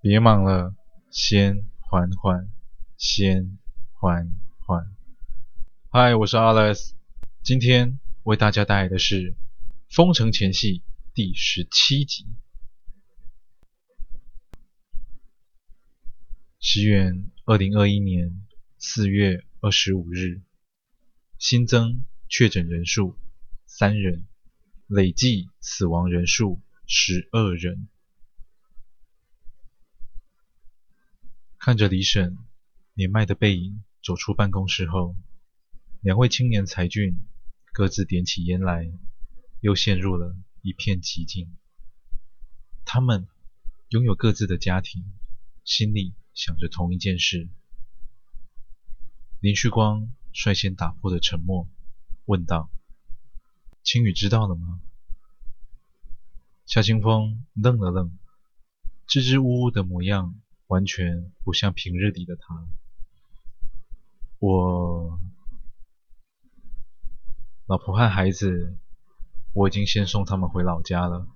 别忙了，先缓缓，先缓缓。嗨，我是 Alex，今天为大家带来的是《封城前戏》第十七集。西元二零二一年四月二十五日，新增确诊人数三人，累计死亡人数十二人。看着李婶年迈的背影走出办公室后，两位青年才俊各自点起烟来，又陷入了一片寂静。他们拥有各自的家庭，心里想着同一件事。林旭光率先打破了沉默，问道：“青雨知道了吗？”夏清风愣了愣，支支吾吾的模样完全不像平日里的他。我，老婆和孩子，我已经先送他们回老家了。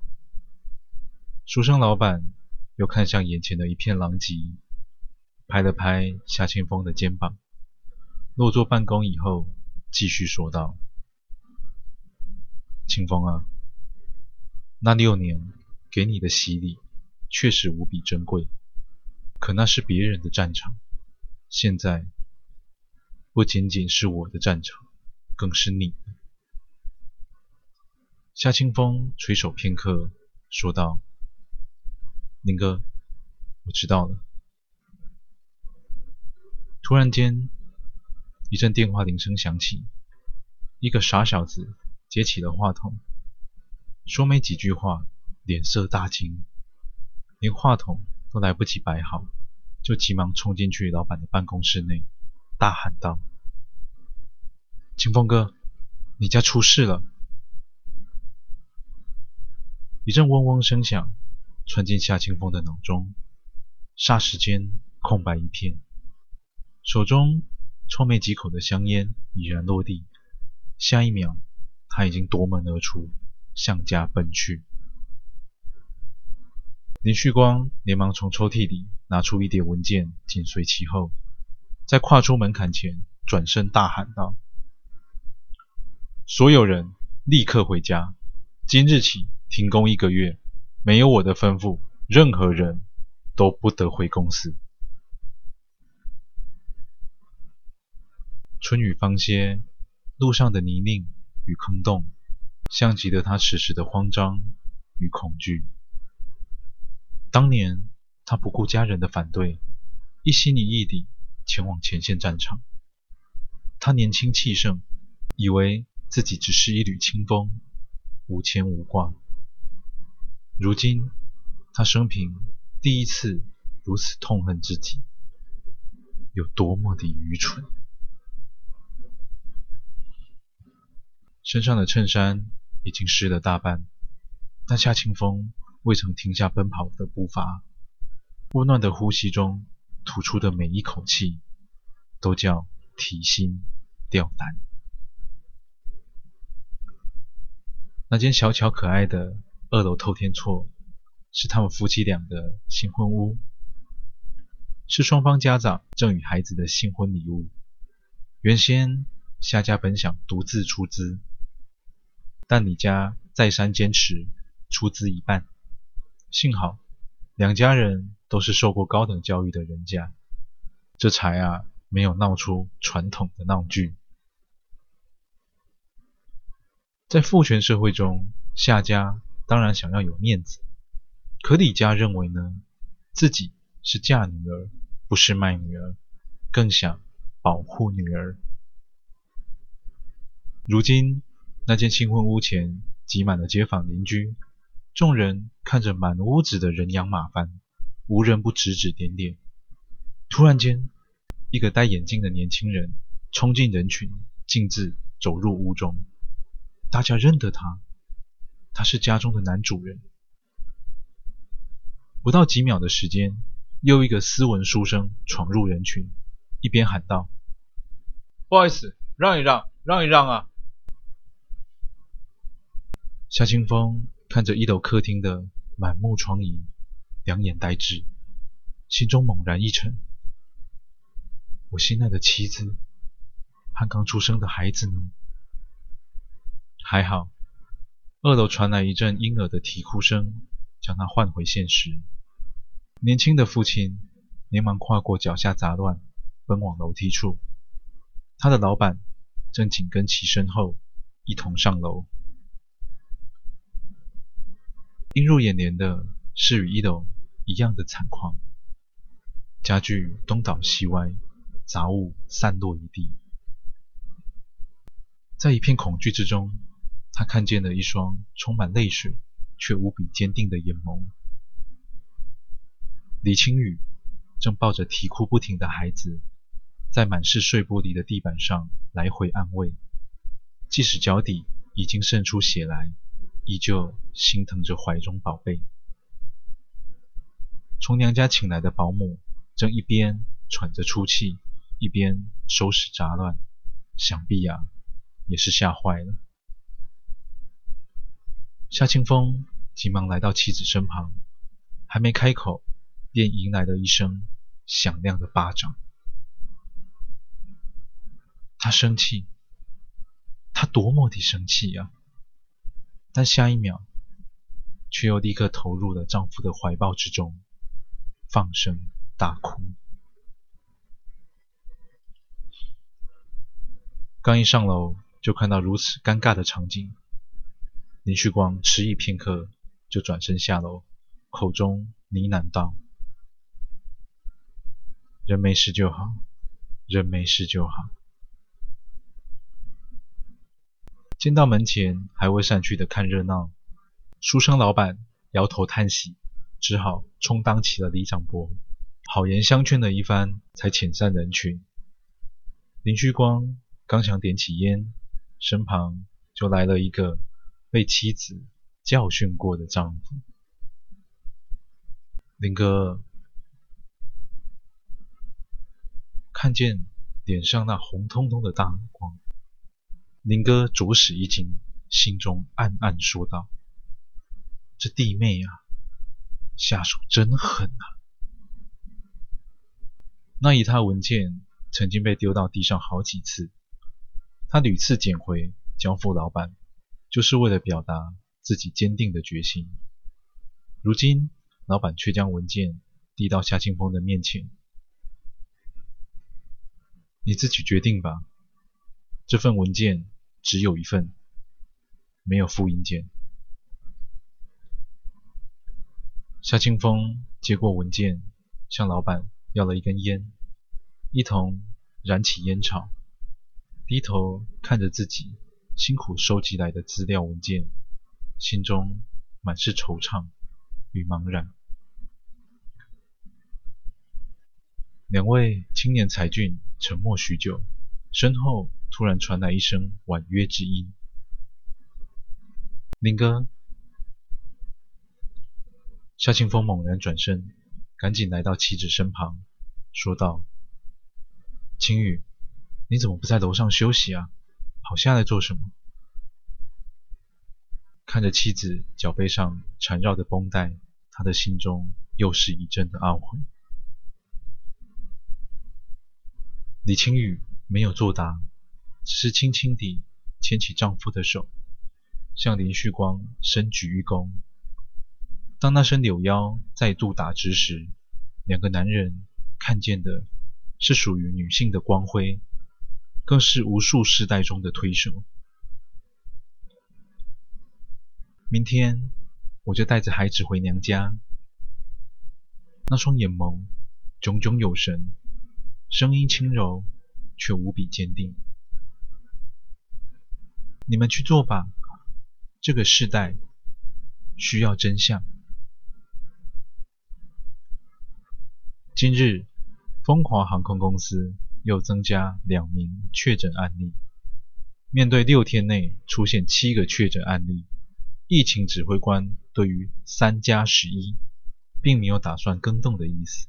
书生老板又看向眼前的一片狼藉。拍了拍夏清风的肩膀，落座办公以后，继续说道：“清风啊，那六年给你的洗礼确实无比珍贵，可那是别人的战场，现在不仅仅是我的战场，更是你的。”夏清风垂首片刻，说道：“林哥，我知道了。”突然间，一阵电话铃声响起，一个傻小子接起了话筒，说没几句话，脸色大惊，连话筒都来不及摆好，就急忙冲进去老板的办公室内，大喊道：“清风哥，你家出事了！”一阵嗡嗡声响传进夏清风的脑中，霎时间空白一片。手中抽没几口的香烟已然落地，下一秒，他已经夺门而出，向家奔去。林旭光连忙从抽屉里拿出一叠文件，紧随其后，在跨出门槛前，转身大喊道：“所有人立刻回家！今日起停工一个月，没有我的吩咐，任何人都不得回公司。”春雨方歇，路上的泥泞与坑洞，像极了他此时的慌张与恐惧。当年他不顾家人的反对，一心一意地前往前线战场。他年轻气盛，以为自己只是一缕清风，无牵无挂。如今，他生平第一次如此痛恨自己，有多么的愚蠢。身上的衬衫已经湿了大半，但夏清风未曾停下奔跑的步伐。温暖的呼吸中吐出的每一口气，都叫提心吊胆。那间小巧可爱的二楼透天厝，是他们夫妻俩的新婚屋，是双方家长赠与孩子的新婚礼物。原先夏家本想独自出资。但李家再三坚持出资一半，幸好两家人都是受过高等教育的人家，这才啊没有闹出传统的闹剧。在父权社会中，夏家当然想要有面子，可李家认为呢，自己是嫁女儿，不是卖女儿，更想保护女儿。如今。那间新婚屋前挤满了街坊邻居，众人看着满屋子的人仰马翻，无人不指指点点。突然间，一个戴眼镜的年轻人冲进人群，径自走入屋中。大家认得他，他是家中的男主人。不到几秒的时间，又一个斯文书生闯入人群，一边喊道：“不好意思，让一让，让一让啊！”夏清风看着一楼客厅的满目疮痍，两眼呆滞，心中猛然一沉。我心爱的妻子和刚出生的孩子呢？还好，二楼传来一阵婴儿的啼哭声，将他唤回现实。年轻的父亲连忙跨过脚下杂乱，奔往楼梯处。他的老板正紧跟其身后，一同上楼。映入眼帘的是与一楼一样的惨况：家具东倒西歪，杂物散落一地。在一片恐惧之中，他看见了一双充满泪水却无比坚定的眼眸。李青雨正抱着啼哭不停的孩子，在满是碎玻璃的地板上来回安慰，即使脚底已经渗出血来，依旧心疼着怀中宝贝。从娘家请来的保姆正一边喘着粗气，一边收拾杂乱，想必呀、啊，也是吓坏了。夏清风急忙来到妻子身旁，还没开口。便迎来了一声响亮的巴掌。他生气，他多么的生气呀！但下一秒，却又立刻投入了丈夫的怀抱之中，放声大哭。刚一上楼，就看到如此尴尬的场景，林旭光迟疑片刻，就转身下楼，口中呢喃道。人没事就好，人没事就好。见到门前还未散去的看热闹，书生老板摇头叹息，只好充当起了李长伯，好言相劝了一番，才遣散人群。林旭光刚想点起烟，身旁就来了一个被妻子教训过的丈夫。林哥。看见脸上那红彤彤的大光，林哥着实一惊，心中暗暗说道：“这弟妹啊，下手真狠啊！”那一沓文件曾经被丢到地上好几次，他屡次捡回交付老板，就是为了表达自己坚定的决心。如今，老板却将文件递到夏清风的面前。你自己决定吧。这份文件只有一份，没有复印件。夏清风接过文件，向老板要了一根烟，一同燃起烟草，低头看着自己辛苦收集来的资料文件，心中满是惆怅与茫然。两位青年才俊。沉默许久，身后突然传来一声婉约之音：“林哥。”夏清风猛然转身，赶紧来到妻子身旁，说道：“青雨，你怎么不在楼上休息啊？跑下来做什么？”看着妻子脚背上缠绕的绷带，他的心中又是一阵的懊悔。李青雨没有作答，只是轻轻地牵起丈夫的手，向林旭光深鞠一躬。当那声柳腰再度打直时，两个男人看见的是属于女性的光辉，更是无数世代中的推手。明天我就带着孩子回娘家。那双眼眸炯炯有神。声音轻柔，却无比坚定。你们去做吧，这个世代需要真相。今日，风华航空公司又增加两名确诊案例。面对六天内出现七个确诊案例，疫情指挥官对于三加十一并没有打算更动的意思。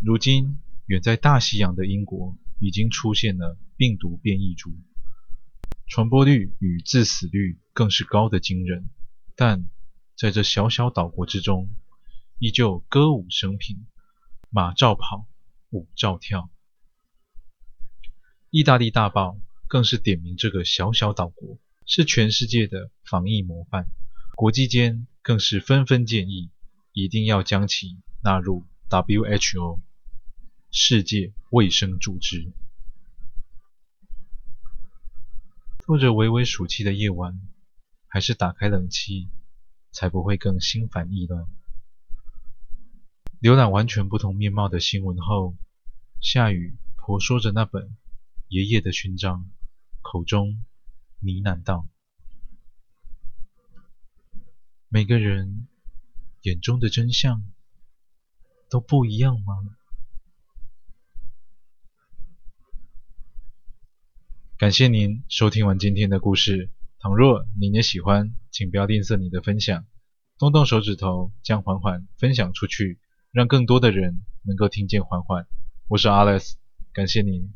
如今，远在大西洋的英国已经出现了病毒变异株，传播率与致死率更是高得惊人。但在这小小岛国之中，依旧歌舞升平，马照跑，舞照跳。意大利大报更是点名这个小小岛国是全世界的防疫模范，国际间更是纷纷建议，一定要将其纳入 WHO 世界卫生组织。拖着微微暑气的夜晚，还是打开冷气，才不会更心烦意乱。浏览完全不同面貌的新闻后，夏雨婆说着那本爷爷的勋章，口中呢喃道：“每个人眼中的真相都不一样吗？”感谢您收听完今天的故事。倘若您也喜欢，请不要吝啬你的分享，动动手指头将缓缓分享出去。让更多的人能够听见缓缓。我是 Alex，感谢您。